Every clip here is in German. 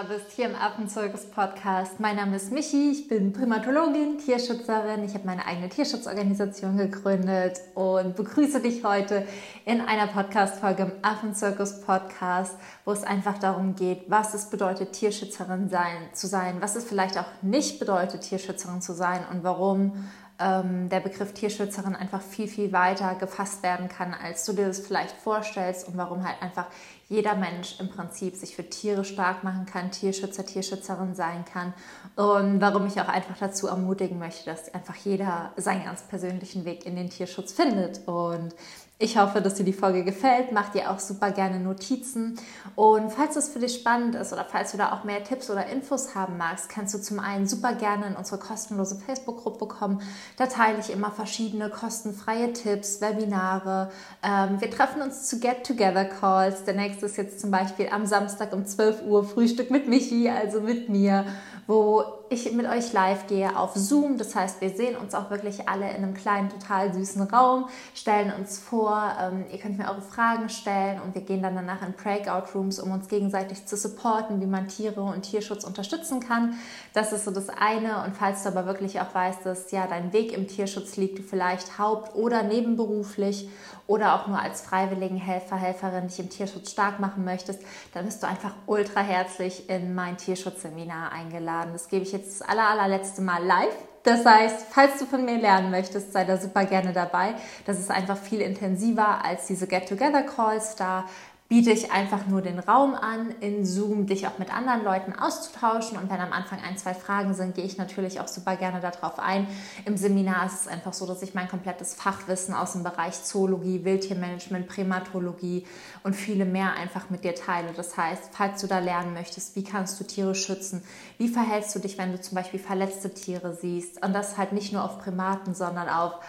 da bist, hier im Affenzirkus-Podcast. Mein Name ist Michi, ich bin Primatologin, Tierschützerin. Ich habe meine eigene Tierschutzorganisation gegründet und begrüße dich heute in einer Podcast-Folge im Affenzirkus-Podcast, wo es einfach darum geht, was es bedeutet, Tierschützerin sein, zu sein, was es vielleicht auch nicht bedeutet, Tierschützerin zu sein und warum ähm, der Begriff Tierschützerin einfach viel, viel weiter gefasst werden kann, als du dir das vielleicht vorstellst und warum halt einfach jeder Mensch im Prinzip sich für Tiere stark machen kann, Tierschützer, Tierschützerin sein kann und warum ich auch einfach dazu ermutigen möchte, dass einfach jeder seinen ganz persönlichen Weg in den Tierschutz findet. Und ich hoffe, dass dir die Folge gefällt. Mach dir auch super gerne Notizen. Und falls es für dich spannend ist oder falls du da auch mehr Tipps oder Infos haben magst, kannst du zum einen super gerne in unsere kostenlose Facebook-Gruppe kommen. Da teile ich immer verschiedene kostenfreie Tipps, Webinare. Ähm, wir treffen uns zu Get-Together-Calls. Der nächste ist jetzt zum Beispiel am Samstag um 12 Uhr Frühstück mit Michi, also mit mir wo ich mit euch live gehe auf Zoom. Das heißt, wir sehen uns auch wirklich alle in einem kleinen, total süßen Raum, stellen uns vor. Ähm, ihr könnt mir eure Fragen stellen und wir gehen dann danach in Breakout Rooms, um uns gegenseitig zu supporten, wie man Tiere und Tierschutz unterstützen kann. Das ist so das eine. Und falls du aber wirklich auch weißt, dass ja dein Weg im Tierschutz liegt, vielleicht haupt- oder nebenberuflich oder auch nur als freiwilligen Helfer, Helferin dich im Tierschutz stark machen möchtest, dann bist du einfach ultra herzlich in mein Tierschutzseminar eingeladen. Das gebe ich jetzt das aller, allerletzte Mal live. Das heißt, falls du von mir lernen möchtest, sei da super gerne dabei. Das ist einfach viel intensiver als diese Get-Together-Calls. Da biete ich einfach nur den Raum an, in Zoom dich auch mit anderen Leuten auszutauschen. Und wenn am Anfang ein, zwei Fragen sind, gehe ich natürlich auch super gerne darauf ein. Im Seminar ist es einfach so, dass ich mein komplettes Fachwissen aus dem Bereich Zoologie, Wildtiermanagement, Primatologie und viele mehr einfach mit dir teile. Das heißt, falls du da lernen möchtest, wie kannst du Tiere schützen, wie verhältst du dich, wenn du zum Beispiel verletzte Tiere siehst und das halt nicht nur auf Primaten, sondern auf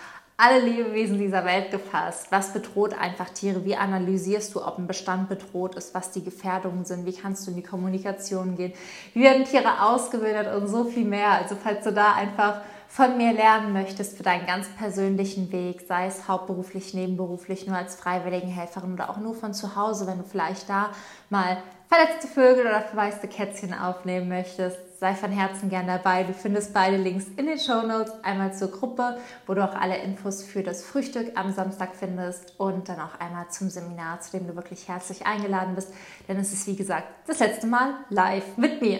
alle Lebewesen dieser Welt gefasst. Was bedroht einfach Tiere? Wie analysierst du, ob ein Bestand bedroht ist, was die Gefährdungen sind? Wie kannst du in die Kommunikation gehen? Wie werden Tiere ausgebildet und so viel mehr? Also falls du da einfach von mir lernen möchtest für deinen ganz persönlichen Weg, sei es hauptberuflich, nebenberuflich, nur als freiwilligen Helferin oder auch nur von zu Hause, wenn du vielleicht da mal verletzte Vögel oder verwaiste Kätzchen aufnehmen möchtest, sei von Herzen gern dabei. Du findest beide Links in den Show Notes. Einmal zur Gruppe, wo du auch alle Infos für das Frühstück am Samstag findest und dann auch einmal zum Seminar, zu dem du wirklich herzlich eingeladen bist. Denn es ist, wie gesagt, das letzte Mal live mit mir.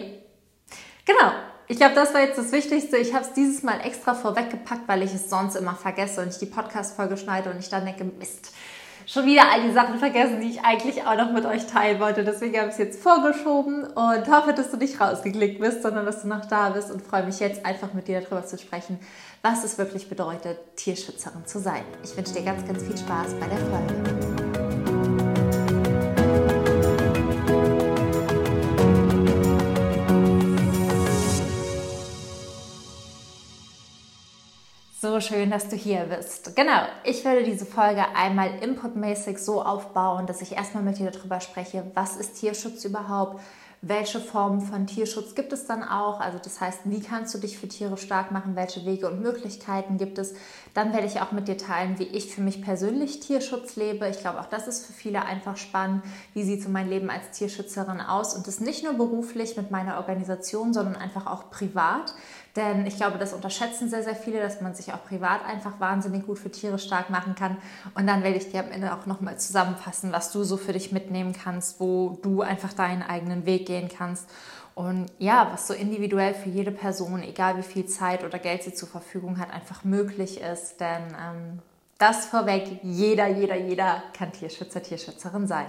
Genau. Ich glaube, das war jetzt das Wichtigste. Ich habe es dieses Mal extra vorweggepackt, weil ich es sonst immer vergesse und ich die Podcast-Folge schneide und ich dann denke, Mist, schon wieder all die Sachen vergessen, die ich eigentlich auch noch mit euch teilen wollte. Deswegen habe ich es jetzt vorgeschoben und hoffe, dass du nicht rausgeklickt bist, sondern dass du noch da bist und freue mich jetzt einfach mit dir darüber zu sprechen, was es wirklich bedeutet, Tierschützerin zu sein. Ich wünsche dir ganz, ganz viel Spaß bei der Folge. Schön, dass du hier bist. Genau, ich werde diese Folge einmal inputmäßig so aufbauen, dass ich erstmal mit dir darüber spreche, was ist Tierschutz überhaupt, welche Formen von Tierschutz gibt es dann auch? Also das heißt, wie kannst du dich für Tiere stark machen? Welche Wege und Möglichkeiten gibt es? Dann werde ich auch mit dir teilen, wie ich für mich persönlich Tierschutz lebe. Ich glaube, auch das ist für viele einfach spannend. Wie sieht so mein Leben als Tierschützerin aus? Und das nicht nur beruflich mit meiner Organisation, sondern einfach auch privat. Denn ich glaube, das unterschätzen sehr, sehr viele, dass man sich auch privat einfach wahnsinnig gut für Tiere stark machen kann. Und dann werde ich dir am Ende auch nochmal zusammenfassen, was du so für dich mitnehmen kannst, wo du einfach deinen eigenen Weg gehen kannst. Und ja, was so individuell für jede Person, egal wie viel Zeit oder Geld sie zur Verfügung hat, einfach möglich ist. Denn ähm, das vorweg, jeder, jeder, jeder kann Tierschützer, Tierschützerin sein.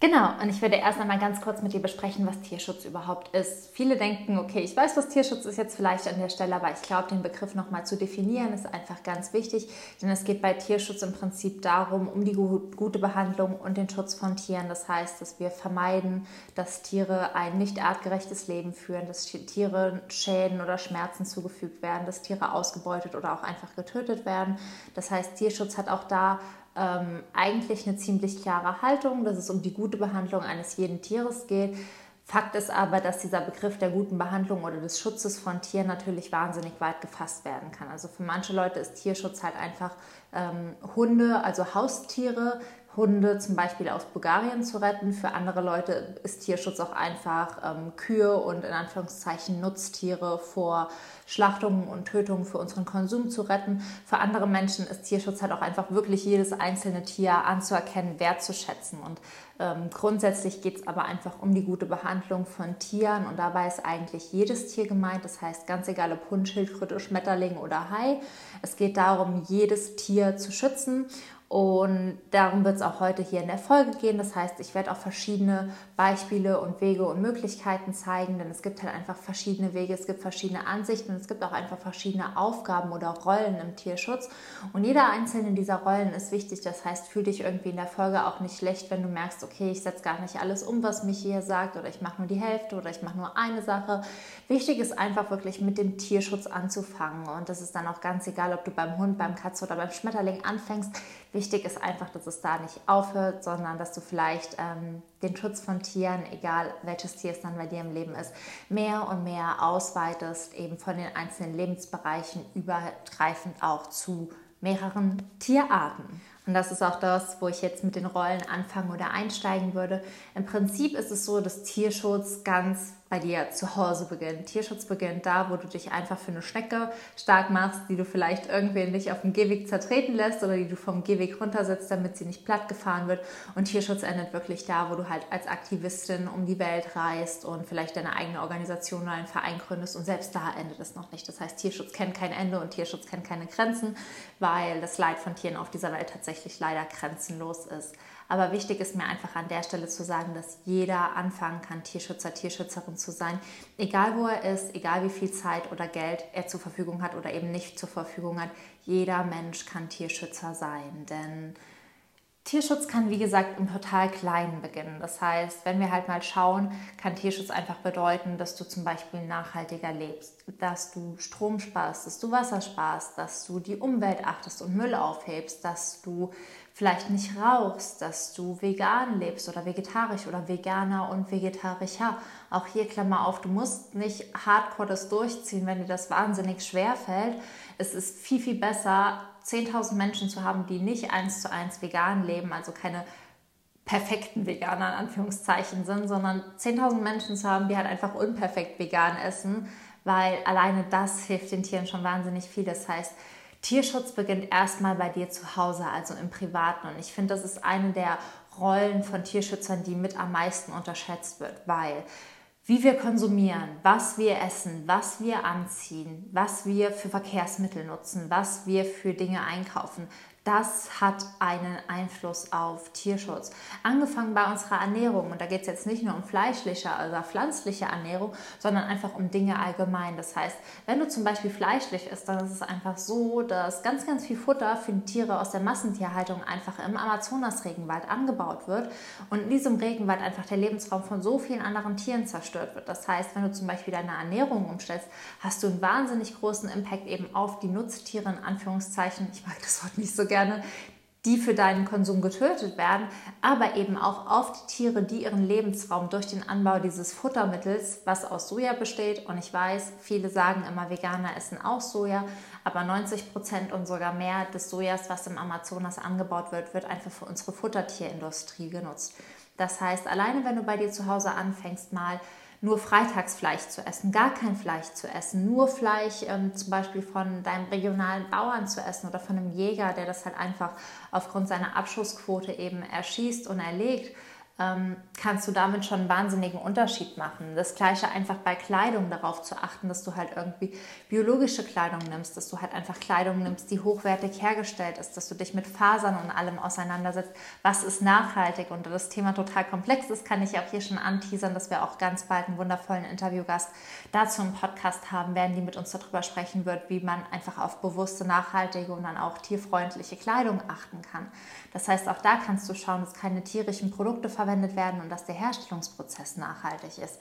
Genau, und ich würde erst einmal ganz kurz mit dir besprechen, was Tierschutz überhaupt ist. Viele denken, okay, ich weiß, was Tierschutz ist jetzt vielleicht an der Stelle, aber ich glaube, den Begriff nochmal zu definieren ist einfach ganz wichtig, denn es geht bei Tierschutz im Prinzip darum, um die gute Behandlung und den Schutz von Tieren. Das heißt, dass wir vermeiden, dass Tiere ein nicht artgerechtes Leben führen, dass Tiere Schäden oder Schmerzen zugefügt werden, dass Tiere ausgebeutet oder auch einfach getötet werden. Das heißt, Tierschutz hat auch da ähm, eigentlich eine ziemlich klare Haltung, dass es um die gute Behandlung eines jeden Tieres geht. Fakt ist aber, dass dieser Begriff der guten Behandlung oder des Schutzes von Tieren natürlich wahnsinnig weit gefasst werden kann. Also für manche Leute ist Tierschutz halt einfach ähm, Hunde, also Haustiere, Hunde zum Beispiel aus Bulgarien zu retten. Für andere Leute ist Tierschutz auch einfach ähm, Kühe und in Anführungszeichen Nutztiere vor Schlachtungen und Tötungen für unseren Konsum zu retten. Für andere Menschen ist Tierschutz halt auch einfach wirklich jedes einzelne Tier anzuerkennen, wertzuschätzen. Und ähm, grundsätzlich geht es aber einfach um die gute Behandlung von Tieren und dabei ist eigentlich jedes Tier gemeint. Das heißt, ganz egal ob Hund, Schildkröte, Schmetterling oder Hai. Es geht darum, jedes Tier zu schützen und darum wird es auch heute hier in der Folge gehen. Das heißt, ich werde auch verschiedene Beispiele und Wege und Möglichkeiten zeigen, denn es gibt halt einfach verschiedene Wege, es gibt verschiedene Ansichten und es gibt auch einfach verschiedene Aufgaben oder Rollen im Tierschutz. Und jeder einzelne dieser Rollen ist wichtig. Das heißt, fühl dich irgendwie in der Folge auch nicht schlecht, wenn du merkst, okay, ich setze gar nicht alles um, was mich hier sagt oder ich mache nur die Hälfte oder ich mache nur eine Sache. Wichtig ist einfach wirklich mit dem Tierschutz anzufangen und das ist dann auch ganz egal, ob du beim Hund, beim Katze oder beim Schmetterling anfängst Wichtig ist einfach, dass es da nicht aufhört, sondern dass du vielleicht ähm, den Schutz von Tieren, egal welches Tier es dann bei dir im Leben ist, mehr und mehr ausweitest, eben von den einzelnen Lebensbereichen übergreifend auch zu mehreren Tierarten. Und das ist auch das, wo ich jetzt mit den Rollen anfangen oder einsteigen würde. Im Prinzip ist es so, dass Tierschutz ganz bei dir zu Hause beginnt. Tierschutz beginnt da, wo du dich einfach für eine Schnecke stark machst, die du vielleicht irgendwie nicht auf dem Gehweg zertreten lässt oder die du vom Gehweg runtersetzt, damit sie nicht platt gefahren wird. Und Tierschutz endet wirklich da, wo du halt als Aktivistin um die Welt reist und vielleicht deine eigene Organisation oder einen Verein gründest. Und selbst da endet es noch nicht. Das heißt, Tierschutz kennt kein Ende und Tierschutz kennt keine Grenzen, weil das Leid von Tieren auf dieser Welt tatsächlich leider grenzenlos ist. Aber wichtig ist mir einfach an der Stelle zu sagen, dass jeder anfangen kann, Tierschützer, Tierschützerin zu sein. Egal wo er ist, egal wie viel Zeit oder Geld er zur Verfügung hat oder eben nicht zur Verfügung hat. Jeder Mensch kann Tierschützer sein. Denn Tierschutz kann, wie gesagt, im total Kleinen beginnen. Das heißt, wenn wir halt mal schauen, kann Tierschutz einfach bedeuten, dass du zum Beispiel nachhaltiger lebst, dass du Strom sparst, dass du Wasser sparst, dass du die Umwelt achtest und Müll aufhebst, dass du vielleicht nicht rauchst, dass du vegan lebst oder vegetarisch oder veganer und vegetarischer. Auch hier Klammer auf, du musst nicht hardcore das durchziehen, wenn dir das wahnsinnig schwer fällt. Es ist viel, viel besser, 10.000 Menschen zu haben, die nicht eins zu eins vegan leben, also keine perfekten Veganer in Anführungszeichen sind, sondern 10.000 Menschen zu haben, die halt einfach unperfekt vegan essen, weil alleine das hilft den Tieren schon wahnsinnig viel. Das heißt, Tierschutz beginnt erstmal bei dir zu Hause, also im Privaten. Und ich finde, das ist eine der Rollen von Tierschützern, die mit am meisten unterschätzt wird, weil wie wir konsumieren, was wir essen, was wir anziehen, was wir für Verkehrsmittel nutzen, was wir für Dinge einkaufen, das hat einen Einfluss auf Tierschutz. Angefangen bei unserer Ernährung, und da geht es jetzt nicht nur um fleischliche oder pflanzliche Ernährung, sondern einfach um Dinge allgemein. Das heißt, wenn du zum Beispiel fleischlich isst, dann ist es einfach so, dass ganz, ganz viel Futter für die Tiere aus der Massentierhaltung einfach im Amazonas-Regenwald angebaut wird und in diesem Regenwald einfach der Lebensraum von so vielen anderen Tieren zerstört wird. Das heißt, wenn du zum Beispiel deine Ernährung umstellst, hast du einen wahnsinnig großen Impact eben auf die Nutztiere, in Anführungszeichen. Ich mag das Wort nicht so gerne gerne, die für deinen Konsum getötet werden, aber eben auch auf die Tiere, die ihren Lebensraum durch den Anbau dieses Futtermittels, was aus Soja besteht, und ich weiß, viele sagen immer, Veganer essen auch Soja, aber 90 Prozent und sogar mehr des Sojas, was im Amazonas angebaut wird, wird einfach für unsere Futtertierindustrie genutzt. Das heißt, alleine wenn du bei dir zu Hause anfängst, mal nur Freitagsfleisch zu essen, gar kein Fleisch zu essen, nur Fleisch ähm, zum Beispiel von deinem regionalen Bauern zu essen oder von einem Jäger, der das halt einfach aufgrund seiner Abschussquote eben erschießt und erlegt kannst du damit schon einen wahnsinnigen Unterschied machen. Das gleiche einfach bei Kleidung darauf zu achten, dass du halt irgendwie biologische Kleidung nimmst, dass du halt einfach Kleidung nimmst, die hochwertig hergestellt ist, dass du dich mit Fasern und allem auseinandersetzt, was ist nachhaltig und das Thema total komplex ist, kann ich auch hier schon anteasern, dass wir auch ganz bald einen wundervollen Interviewgast dazu im Podcast haben werden, die mit uns darüber sprechen wird, wie man einfach auf bewusste, nachhaltige und dann auch tierfreundliche Kleidung achten kann. Das heißt, auch da kannst du schauen, dass keine tierischen Produkte verwendet werden und dass der Herstellungsprozess nachhaltig ist.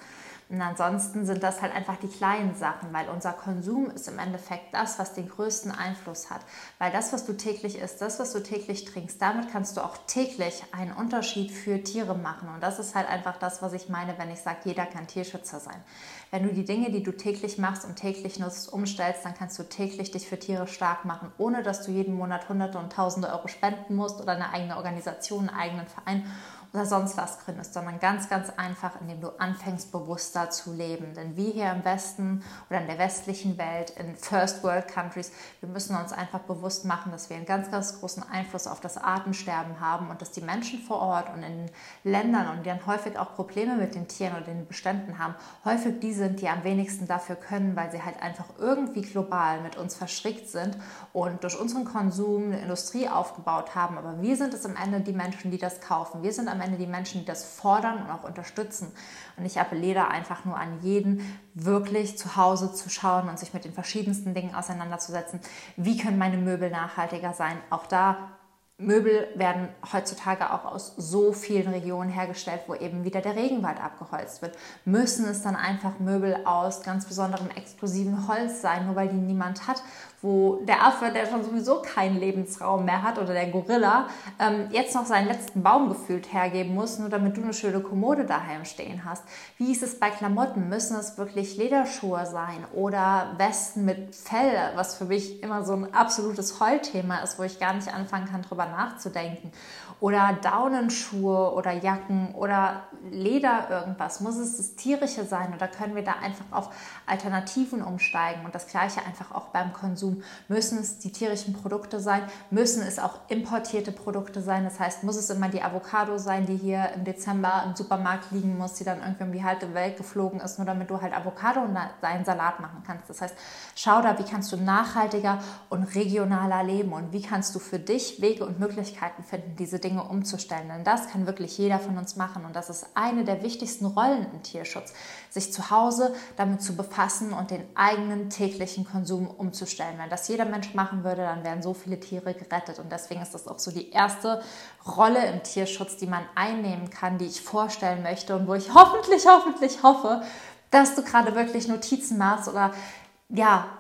Und ansonsten sind das halt einfach die kleinen Sachen, weil unser Konsum ist im Endeffekt das, was den größten Einfluss hat. Weil das, was du täglich isst, das, was du täglich trinkst, damit kannst du auch täglich einen Unterschied für Tiere machen. Und das ist halt einfach das, was ich meine, wenn ich sage, jeder kann Tierschützer sein. Wenn du die Dinge, die du täglich machst und täglich nutzt, umstellst, dann kannst du täglich dich für Tiere stark machen, ohne dass du jeden Monat Hunderte und Tausende Euro spenden musst oder eine eigene Organisation, einen eigenen Verein oder sonst was gründest, sondern ganz, ganz einfach, indem du anfängst, bewusster zu leben. Denn wir hier im Westen oder in der westlichen Welt, in First World Countries, wir müssen uns einfach bewusst machen, dass wir einen ganz, ganz großen Einfluss auf das Artensterben haben und dass die Menschen vor Ort und in Ländern und die dann häufig auch Probleme mit den Tieren oder den Beständen haben, häufig die sind, die am wenigsten dafür können, weil sie halt einfach irgendwie global mit uns verstrickt sind und durch unseren Konsum eine Industrie aufgebaut haben. Aber wir sind es am Ende die Menschen, die das kaufen. Wir sind am Ende die Menschen, die das fordern und auch unterstützen. Und ich appelliere einfach nur an jeden, wirklich zu Hause zu schauen und sich mit den verschiedensten Dingen auseinanderzusetzen. Wie können meine Möbel nachhaltiger sein? Auch da Möbel werden heutzutage auch aus so vielen Regionen hergestellt, wo eben wieder der Regenwald abgeholzt wird. Müssen es dann einfach Möbel aus ganz besonderem exklusiven Holz sein, nur weil die niemand hat, wo der Affe, der schon sowieso keinen Lebensraum mehr hat, oder der Gorilla, ähm, jetzt noch seinen letzten Baum gefühlt hergeben muss, nur damit du eine schöne Kommode daheim stehen hast. Wie ist es bei Klamotten? Müssen es wirklich Lederschuhe sein oder Westen mit Fell, was für mich immer so ein absolutes Heulthema ist, wo ich gar nicht anfangen kann, drüber nachzudenken? Oder Daunenschuhe oder Jacken oder Leder irgendwas? Muss es das tierische sein oder können wir da einfach auf Alternativen umsteigen? Und das gleiche einfach auch beim Konsum. Müssen es die tierischen Produkte sein? Müssen es auch importierte Produkte sein? Das heißt, muss es immer die Avocado sein, die hier im Dezember im Supermarkt liegen muss, die dann irgendwie um die halbe Welt geflogen ist, nur damit du halt Avocado und deinen Salat machen kannst. Das heißt, schau da, wie kannst du nachhaltiger und regionaler leben und wie kannst du für dich Wege und Möglichkeiten finden, diese Dinge Dinge umzustellen. Denn das kann wirklich jeder von uns machen. Und das ist eine der wichtigsten Rollen im Tierschutz, sich zu Hause damit zu befassen und den eigenen täglichen Konsum umzustellen. Wenn das jeder Mensch machen würde, dann wären so viele Tiere gerettet. Und deswegen ist das auch so die erste Rolle im Tierschutz, die man einnehmen kann, die ich vorstellen möchte und wo ich hoffentlich, hoffentlich hoffe, dass du gerade wirklich Notizen machst oder ja,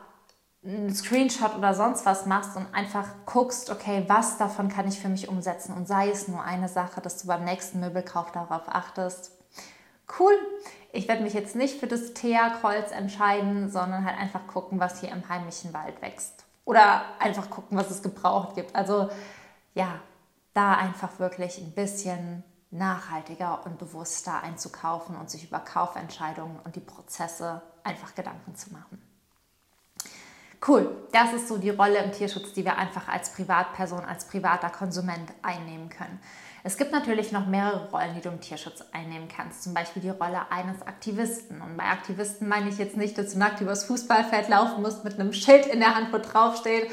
einen Screenshot oder sonst was machst und einfach guckst, okay, was davon kann ich für mich umsetzen und sei es nur eine Sache, dass du beim nächsten Möbelkauf darauf achtest. Cool. Ich werde mich jetzt nicht für das Thea-Kreuz entscheiden, sondern halt einfach gucken, was hier im heimischen Wald wächst. Oder einfach gucken, was es gebraucht gibt. Also ja, da einfach wirklich ein bisschen nachhaltiger und bewusster einzukaufen und sich über Kaufentscheidungen und die Prozesse einfach Gedanken zu machen. Cool, das ist so die Rolle im Tierschutz, die wir einfach als Privatperson, als privater Konsument einnehmen können. Es gibt natürlich noch mehrere Rollen, die du im Tierschutz einnehmen kannst. Zum Beispiel die Rolle eines Aktivisten. Und bei Aktivisten meine ich jetzt nicht, dass du nackt übers Fußballfeld laufen musst mit einem Schild in der Hand, wo drauf steht,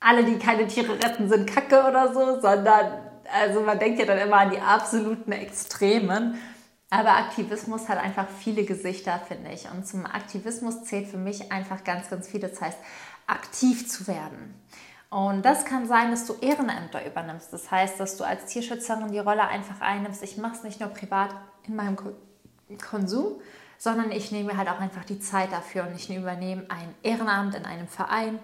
alle, die keine Tiere retten, sind Kacke oder so, sondern also man denkt ja dann immer an die absoluten Extremen. Aber Aktivismus hat einfach viele Gesichter, finde ich. Und zum Aktivismus zählt für mich einfach ganz, ganz viel. Das heißt, aktiv zu werden. Und das kann sein, dass du Ehrenämter übernimmst. Das heißt, dass du als Tierschützerin die Rolle einfach einnimmst. Ich mache es nicht nur privat in meinem Konsum, sondern ich nehme halt auch einfach die Zeit dafür und ich übernehme ein Ehrenamt in einem Verein.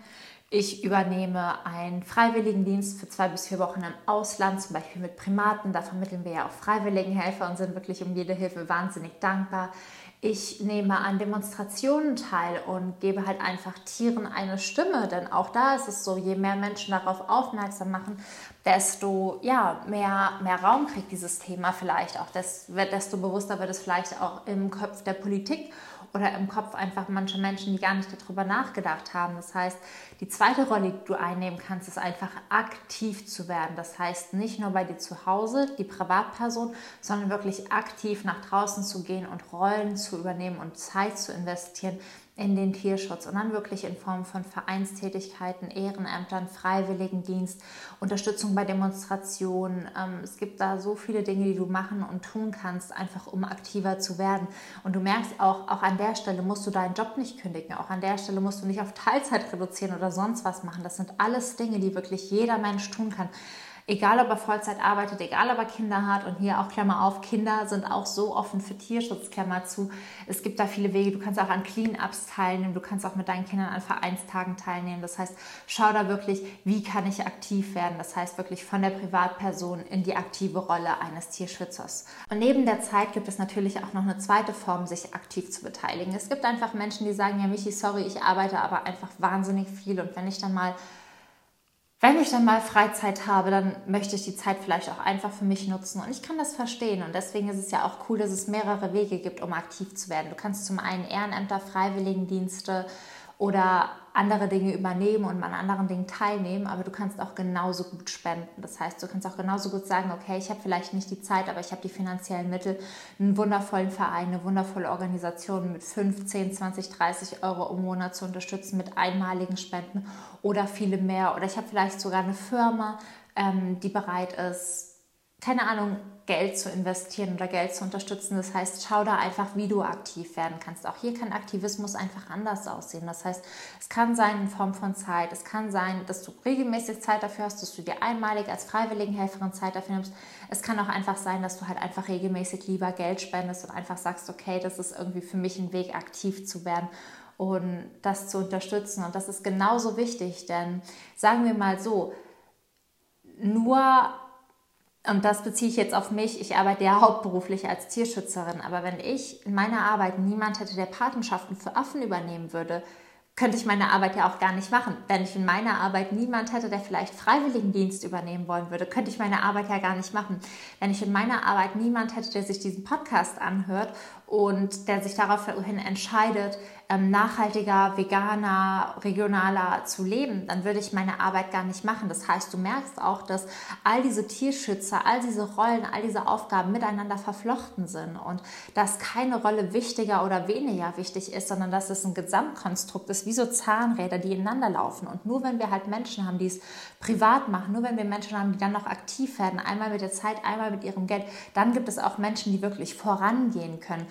Ich übernehme einen Freiwilligendienst für zwei bis vier Wochen im Ausland, zum Beispiel mit Primaten. Da vermitteln wir ja auch Freiwilligenhelfer und sind wirklich um jede Hilfe wahnsinnig dankbar. Ich nehme an Demonstrationen teil und gebe halt einfach Tieren eine Stimme, denn auch da ist es so, je mehr Menschen darauf aufmerksam machen, desto ja, mehr, mehr Raum kriegt dieses Thema vielleicht auch, desto bewusster wird es vielleicht auch im Kopf der Politik oder im Kopf einfach manche Menschen, die gar nicht darüber nachgedacht haben. Das heißt, die zweite Rolle, die du einnehmen kannst, ist einfach aktiv zu werden. Das heißt, nicht nur bei dir zu Hause, die Privatperson, sondern wirklich aktiv nach draußen zu gehen und Rollen zu übernehmen und Zeit zu investieren in den Tierschutz und dann wirklich in Form von Vereinstätigkeiten, Ehrenämtern, Freiwilligendienst, Unterstützung bei Demonstrationen. Ähm, es gibt da so viele Dinge, die du machen und tun kannst, einfach um aktiver zu werden. Und du merkst auch, auch an der Stelle musst du deinen Job nicht kündigen, auch an der Stelle musst du nicht auf Teilzeit reduzieren oder sonst was machen. Das sind alles Dinge, die wirklich jeder Mensch tun kann egal ob er Vollzeit arbeitet, egal ob er Kinder hat und hier auch Klammer auf, Kinder sind auch so offen für Tierschutz, Klammer zu. Es gibt da viele Wege, du kannst auch an Clean-Ups teilnehmen, du kannst auch mit deinen Kindern an Vereinstagen teilnehmen. Das heißt, schau da wirklich, wie kann ich aktiv werden. Das heißt wirklich von der Privatperson in die aktive Rolle eines Tierschützers. Und neben der Zeit gibt es natürlich auch noch eine zweite Form, sich aktiv zu beteiligen. Es gibt einfach Menschen, die sagen, ja Michi, sorry, ich arbeite aber einfach wahnsinnig viel und wenn ich dann mal wenn ich dann mal Freizeit habe, dann möchte ich die Zeit vielleicht auch einfach für mich nutzen. Und ich kann das verstehen. Und deswegen ist es ja auch cool, dass es mehrere Wege gibt, um aktiv zu werden. Du kannst zum einen Ehrenämter, Freiwilligendienste oder andere Dinge übernehmen und an anderen Dingen teilnehmen, aber du kannst auch genauso gut spenden. Das heißt, du kannst auch genauso gut sagen, okay, ich habe vielleicht nicht die Zeit, aber ich habe die finanziellen Mittel, einen wundervollen Verein, eine wundervolle Organisation mit 15, 20, 30 Euro im Monat zu unterstützen mit einmaligen Spenden oder viele mehr. Oder ich habe vielleicht sogar eine Firma, ähm, die bereit ist, keine Ahnung, Geld zu investieren oder Geld zu unterstützen. Das heißt, schau da einfach, wie du aktiv werden kannst. Auch hier kann Aktivismus einfach anders aussehen. Das heißt, es kann sein in Form von Zeit. Es kann sein, dass du regelmäßig Zeit dafür hast, dass du dir einmalig als Freiwilligenhelferin Zeit dafür nimmst. Es kann auch einfach sein, dass du halt einfach regelmäßig lieber Geld spendest und einfach sagst, okay, das ist irgendwie für mich ein Weg, aktiv zu werden und das zu unterstützen. Und das ist genauso wichtig, denn sagen wir mal so, nur und das beziehe ich jetzt auf mich. Ich arbeite ja hauptberuflich als Tierschützerin. Aber wenn ich in meiner Arbeit niemand hätte, der Patenschaften für Affen übernehmen würde, könnte ich meine Arbeit ja auch gar nicht machen. Wenn ich in meiner Arbeit niemand hätte, der vielleicht Freiwilligendienst übernehmen wollen würde, könnte ich meine Arbeit ja gar nicht machen. Wenn ich in meiner Arbeit niemand hätte, der sich diesen Podcast anhört und der sich daraufhin entscheidet, ähm, nachhaltiger, veganer, regionaler zu leben, dann würde ich meine Arbeit gar nicht machen. Das heißt, du merkst auch, dass all diese Tierschützer, all diese Rollen, all diese Aufgaben miteinander verflochten sind und dass keine Rolle wichtiger oder weniger wichtig ist, sondern dass es ein Gesamtkonstrukt ist, wie so Zahnräder, die ineinander laufen. Und nur wenn wir halt Menschen haben, die es privat machen, nur wenn wir Menschen haben, die dann noch aktiv werden, einmal mit der Zeit, einmal mit ihrem Geld, dann gibt es auch Menschen, die wirklich vorangehen können.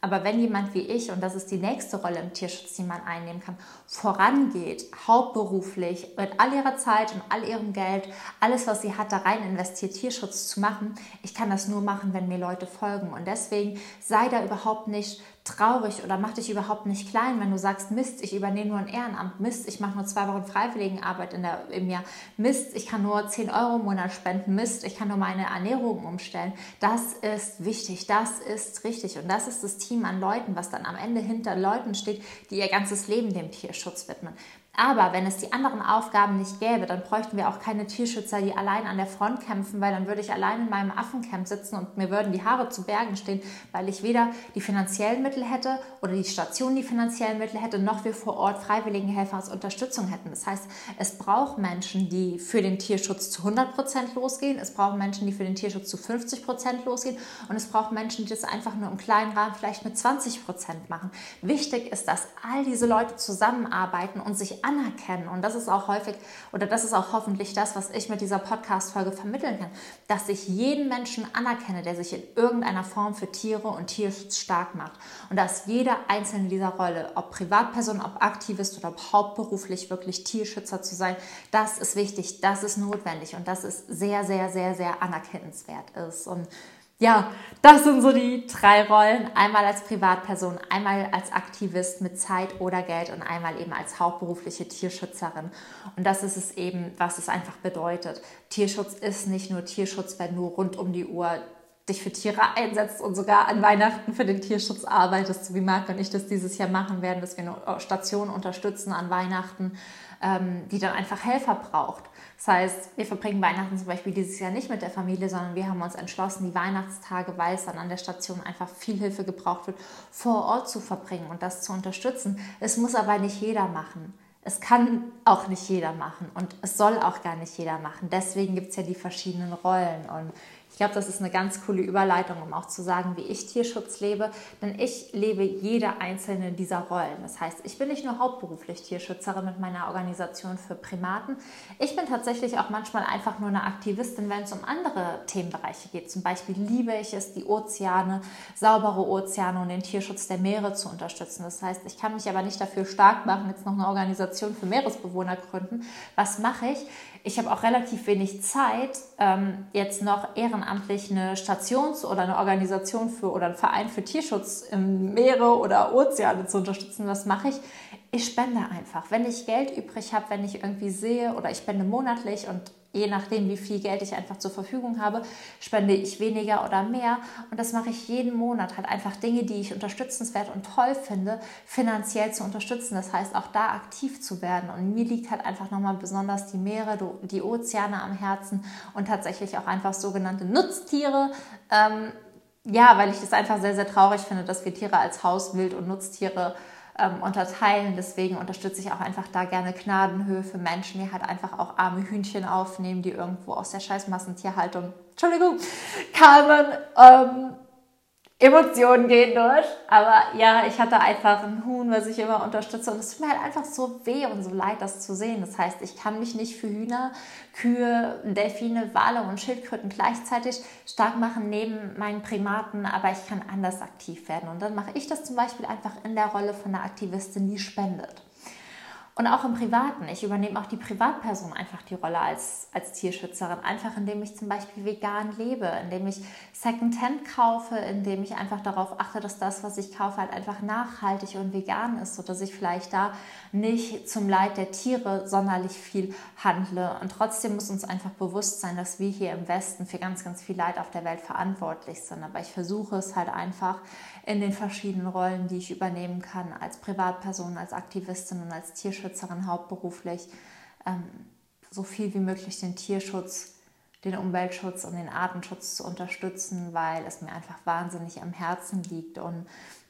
Aber wenn jemand wie ich, und das ist die nächste Rolle im Tierschutz, die man einnehmen kann, vorangeht, hauptberuflich, mit all ihrer Zeit und all ihrem Geld, alles, was sie hat, da rein investiert, Tierschutz zu machen, ich kann das nur machen, wenn mir Leute folgen. Und deswegen sei da überhaupt nicht traurig oder mach dich überhaupt nicht klein, wenn du sagst, Mist, ich übernehme nur ein Ehrenamt, Mist, ich mache nur zwei Wochen Freiwilligenarbeit in der, im Jahr, Mist, ich kann nur 10 Euro im Monat spenden, Mist, ich kann nur meine Ernährung umstellen. Das ist wichtig, das ist richtig und das ist das Team an Leuten, was dann am Ende hinter Leuten steht, die ihr ganzes Leben dem Tierschutz widmen. Aber wenn es die anderen Aufgaben nicht gäbe, dann bräuchten wir auch keine Tierschützer, die allein an der Front kämpfen, weil dann würde ich allein in meinem Affencamp sitzen und mir würden die Haare zu Bergen stehen, weil ich weder die finanziellen Mittel hätte oder die Station die finanziellen Mittel hätte, noch wir vor Ort Freiwilligenhelfer als Unterstützung hätten. Das heißt, es braucht Menschen, die für den Tierschutz zu 100 Prozent losgehen, es braucht Menschen, die für den Tierschutz zu 50 Prozent losgehen und es braucht Menschen, die das einfach nur im kleinen Rahmen vielleicht mit 20 Prozent machen. Wichtig ist, dass all diese Leute zusammenarbeiten und sich anerkennen. Und das ist auch häufig oder das ist auch hoffentlich das, was ich mit dieser Podcast-Folge vermitteln kann, dass ich jeden Menschen anerkenne, der sich in irgendeiner Form für Tiere und Tierschutz stark macht. Und dass jeder einzelne dieser Rolle, ob Privatperson, ob Aktivist oder ob hauptberuflich wirklich Tierschützer zu sein, das ist wichtig, das ist notwendig und das ist sehr, sehr, sehr, sehr anerkennenswert ist. Und ja, das sind so die drei Rollen. Einmal als Privatperson, einmal als Aktivist mit Zeit oder Geld und einmal eben als hauptberufliche Tierschützerin. Und das ist es eben, was es einfach bedeutet. Tierschutz ist nicht nur Tierschutz, wenn du rund um die Uhr dich für Tiere einsetzt und sogar an Weihnachten für den Tierschutz arbeitest, so wie Marc und ich das dieses Jahr machen werden, dass wir eine Station unterstützen an Weihnachten, ähm, die dann einfach Helfer braucht. Das heißt, wir verbringen Weihnachten zum Beispiel dieses Jahr nicht mit der Familie, sondern wir haben uns entschlossen, die Weihnachtstage, weil es dann an der Station einfach viel Hilfe gebraucht wird, vor Ort zu verbringen und das zu unterstützen. Es muss aber nicht jeder machen. Es kann auch nicht jeder machen und es soll auch gar nicht jeder machen. Deswegen gibt es ja die verschiedenen Rollen und ich glaube, das ist eine ganz coole Überleitung, um auch zu sagen, wie ich Tierschutz lebe. Denn ich lebe jede einzelne dieser Rollen. Das heißt, ich bin nicht nur hauptberuflich Tierschützerin mit meiner Organisation für Primaten. Ich bin tatsächlich auch manchmal einfach nur eine Aktivistin, wenn es um andere Themenbereiche geht. Zum Beispiel liebe ich es, die Ozeane, saubere Ozeane und den Tierschutz der Meere zu unterstützen. Das heißt, ich kann mich aber nicht dafür stark machen, jetzt noch eine Organisation für Meeresbewohner gründen. Was mache ich? Ich habe auch relativ wenig Zeit, ähm, jetzt noch ehrenamtlich eine Stations- oder eine Organisation für oder einen Verein für Tierschutz im Meere oder Ozeane zu unterstützen. Was mache ich? Ich spende einfach. Wenn ich Geld übrig habe, wenn ich irgendwie sehe oder ich spende monatlich und je nachdem, wie viel Geld ich einfach zur Verfügung habe, spende ich weniger oder mehr. Und das mache ich jeden Monat, halt einfach Dinge, die ich unterstützenswert und toll finde, finanziell zu unterstützen. Das heißt, auch da aktiv zu werden. Und mir liegt halt einfach nochmal besonders die Meere, die Ozeane am Herzen und tatsächlich auch einfach sogenannte Nutztiere. Ähm, ja, weil ich es einfach sehr, sehr traurig finde, dass wir Tiere als Hauswild und Nutztiere ähm, unterteilen. Deswegen unterstütze ich auch einfach da gerne Gnadenhöhe für Menschen, die halt einfach auch arme Hühnchen aufnehmen, die irgendwo aus der scheiß Massentierhaltung, Entschuldigung, kamen. Ähm, Emotionen gehen durch. Aber ja, ich hatte einfach ein Huhn, was ich immer unterstütze. Und es tut mir halt einfach so weh und so leid, das zu sehen. Das heißt, ich kann mich nicht für Hühner, Kühe, Delfine, Wale und Schildkröten gleichzeitig stark machen neben meinen Primaten, aber ich kann anders aktiv werden. Und dann mache ich das zum Beispiel einfach in der Rolle von einer Aktivistin, die spendet. Und auch im Privaten. Ich übernehme auch die Privatperson einfach die Rolle als, als Tierschützerin. Einfach indem ich zum Beispiel vegan lebe, indem ich Secondhand kaufe, indem ich einfach darauf achte, dass das, was ich kaufe, halt einfach nachhaltig und vegan ist, sodass ich vielleicht da nicht zum Leid der Tiere sonderlich viel handle. Und trotzdem muss uns einfach bewusst sein, dass wir hier im Westen für ganz, ganz viel Leid auf der Welt verantwortlich sind. Aber ich versuche es halt einfach in den verschiedenen Rollen, die ich übernehmen kann, als Privatperson, als Aktivistin und als Tierschützerin hauptberuflich, ähm, so viel wie möglich den Tierschutz, den Umweltschutz und den Artenschutz zu unterstützen, weil es mir einfach wahnsinnig am Herzen liegt und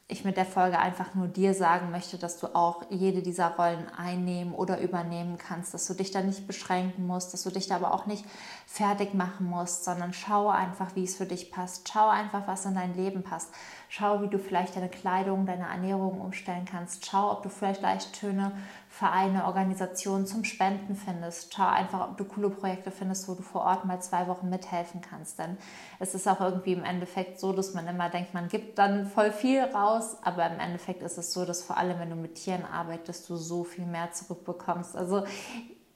ich mit der Folge einfach nur dir sagen möchte, dass du auch jede dieser Rollen einnehmen oder übernehmen kannst, dass du dich da nicht beschränken musst, dass du dich da aber auch nicht fertig machen musst, sondern schau einfach, wie es für dich passt. Schau einfach, was in dein Leben passt. Schau, wie du vielleicht deine Kleidung, deine Ernährung umstellen kannst. Schau, ob du vielleicht leicht schöne Vereine, Organisationen zum Spenden findest. Schau einfach, ob du coole Projekte findest, wo du vor Ort mal zwei Wochen mithelfen kannst. Denn es ist auch irgendwie im Endeffekt so, dass man immer denkt, man gibt dann voll viel raus, aber im Endeffekt ist es so, dass vor allem, wenn du mit Tieren arbeitest, du so viel mehr zurückbekommst. Also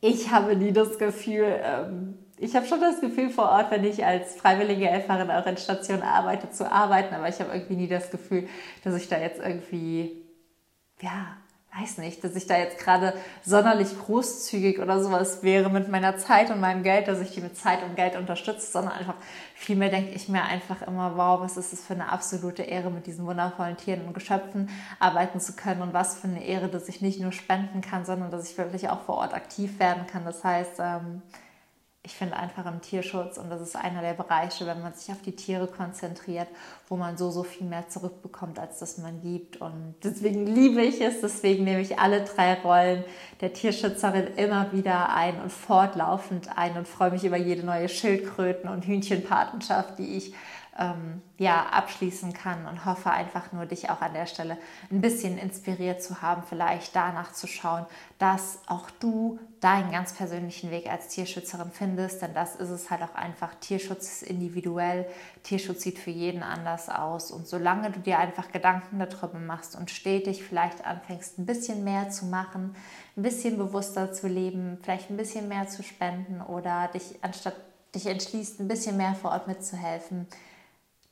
ich habe nie das Gefühl, ähm, ich habe schon das Gefühl vor Ort, wenn ich als freiwillige Helferin auch in Stationen arbeite, zu arbeiten, aber ich habe irgendwie nie das Gefühl, dass ich da jetzt irgendwie, ja, weiß nicht, dass ich da jetzt gerade sonderlich großzügig oder sowas wäre mit meiner Zeit und meinem Geld, dass ich die mit Zeit und Geld unterstütze, sondern einfach vielmehr denke ich mir einfach immer, wow, was ist es für eine absolute Ehre, mit diesen wundervollen Tieren und Geschöpfen arbeiten zu können und was für eine Ehre, dass ich nicht nur spenden kann, sondern dass ich wirklich auch vor Ort aktiv werden kann. Das heißt, ähm, ich finde einfach im Tierschutz, und das ist einer der Bereiche, wenn man sich auf die Tiere konzentriert, wo man so, so viel mehr zurückbekommt, als das man gibt. Und deswegen liebe ich es, deswegen nehme ich alle drei Rollen der Tierschützerin immer wieder ein und fortlaufend ein und freue mich über jede neue Schildkröten- und Hühnchenpatenschaft, die ich ähm, ja, abschließen kann und hoffe einfach nur, dich auch an der Stelle ein bisschen inspiriert zu haben, vielleicht danach zu schauen, dass auch du deinen ganz persönlichen Weg als Tierschützerin findest, denn das ist es halt auch einfach. Tierschutz ist individuell, Tierschutz sieht für jeden anders aus und solange du dir einfach Gedanken darüber machst und stetig vielleicht anfängst, ein bisschen mehr zu machen, ein bisschen bewusster zu leben, vielleicht ein bisschen mehr zu spenden oder dich anstatt dich entschließt, ein bisschen mehr vor Ort mitzuhelfen,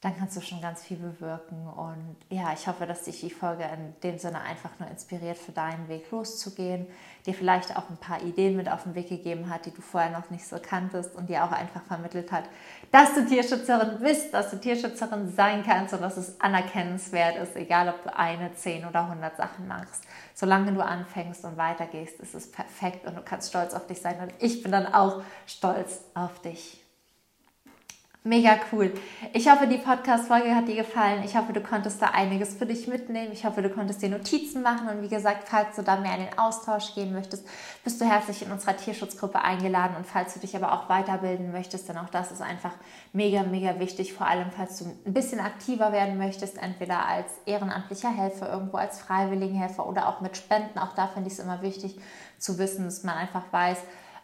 dann kannst du schon ganz viel bewirken. Und ja, ich hoffe, dass dich die Folge in dem Sinne einfach nur inspiriert, für deinen Weg loszugehen, dir vielleicht auch ein paar Ideen mit auf den Weg gegeben hat, die du vorher noch nicht so kanntest und dir auch einfach vermittelt hat, dass du Tierschützerin bist, dass du Tierschützerin sein kannst und dass es anerkennenswert ist, egal ob du eine, zehn oder hundert Sachen machst. Solange du anfängst und weitergehst, ist es perfekt und du kannst stolz auf dich sein. Und ich bin dann auch stolz auf dich. Mega cool. Ich hoffe, die Podcast-Folge hat dir gefallen. Ich hoffe, du konntest da einiges für dich mitnehmen. Ich hoffe, du konntest dir Notizen machen. Und wie gesagt, falls du da mehr in den Austausch gehen möchtest, bist du herzlich in unserer Tierschutzgruppe eingeladen. Und falls du dich aber auch weiterbilden möchtest, dann auch das ist einfach mega, mega wichtig. Vor allem, falls du ein bisschen aktiver werden möchtest, entweder als ehrenamtlicher Helfer, irgendwo als Freiwilligenhelfer oder auch mit Spenden. Auch da finde ich es immer wichtig zu wissen, dass man einfach weiß,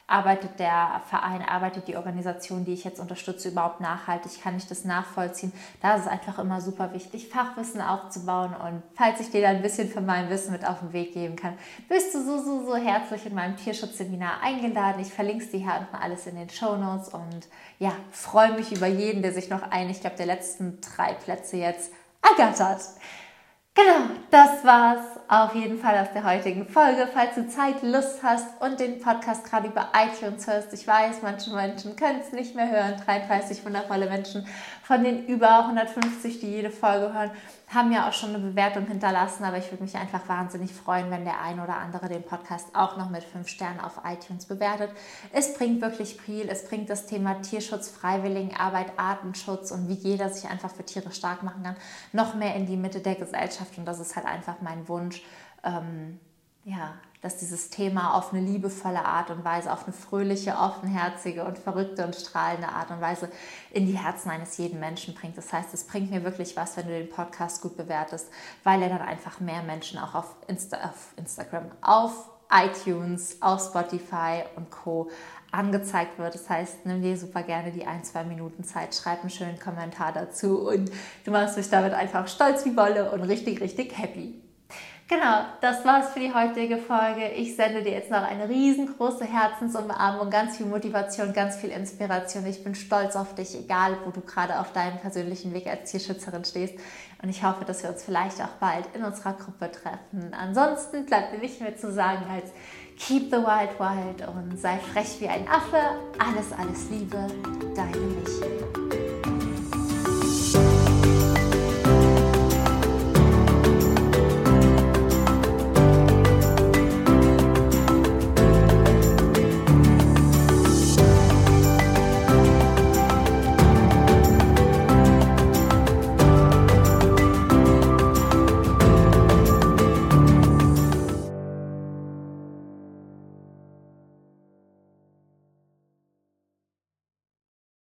arbeitet der Verein, arbeitet die Organisation, die ich jetzt unterstütze, überhaupt nachhaltig? Kann ich das nachvollziehen? Da ist es einfach immer super wichtig, Fachwissen aufzubauen. Und falls ich dir da ein bisschen von meinem Wissen mit auf den Weg geben kann, bist du so, so, so herzlich in meinem Tierschutzseminar eingeladen. Ich verlinke es dir hier unten alles in den Show Notes und ja, freue mich über jeden, der sich noch ein, ich glaube, der letzten drei Plätze jetzt ergattert. Genau, das war's auf jeden Fall aus der heutigen Folge. Falls du Zeit, Lust hast und den Podcast gerade über iTunes hörst, ich weiß, manche Menschen können es nicht mehr hören, 33 wundervolle Menschen von den über 150, die jede Folge hören, haben ja auch schon eine Bewertung hinterlassen, aber ich würde mich einfach wahnsinnig freuen, wenn der ein oder andere den Podcast auch noch mit fünf Sternen auf iTunes bewertet. Es bringt wirklich viel, es bringt das Thema Tierschutz, Freiwilligenarbeit, Artenschutz und wie jeder sich einfach für Tiere stark machen kann, noch mehr in die Mitte der Gesellschaft und das ist halt einfach mein Wunsch. Ähm, ja, dass dieses Thema auf eine liebevolle Art und Weise, auf eine fröhliche, offenherzige und verrückte und strahlende Art und Weise in die Herzen eines jeden Menschen bringt. Das heißt, es bringt mir wirklich was, wenn du den Podcast gut bewertest, weil er dann einfach mehr Menschen auch auf, Insta, auf Instagram, auf iTunes, auf Spotify und Co. angezeigt wird. Das heißt, nimm dir super gerne die ein, zwei Minuten Zeit, schreib einen schönen Kommentar dazu und du machst mich damit einfach stolz wie Wolle und richtig, richtig happy. Genau, das war's für die heutige Folge. Ich sende dir jetzt noch eine riesengroße Herzensumarmung, ganz viel Motivation, ganz viel Inspiration. Ich bin stolz auf dich, egal wo du gerade auf deinem persönlichen Weg als Tierschützerin stehst. Und ich hoffe, dass wir uns vielleicht auch bald in unserer Gruppe treffen. Ansonsten bleibt mir nicht mehr zu sagen als Keep the Wild Wild und sei frech wie ein Affe. Alles, alles Liebe, deine Michi.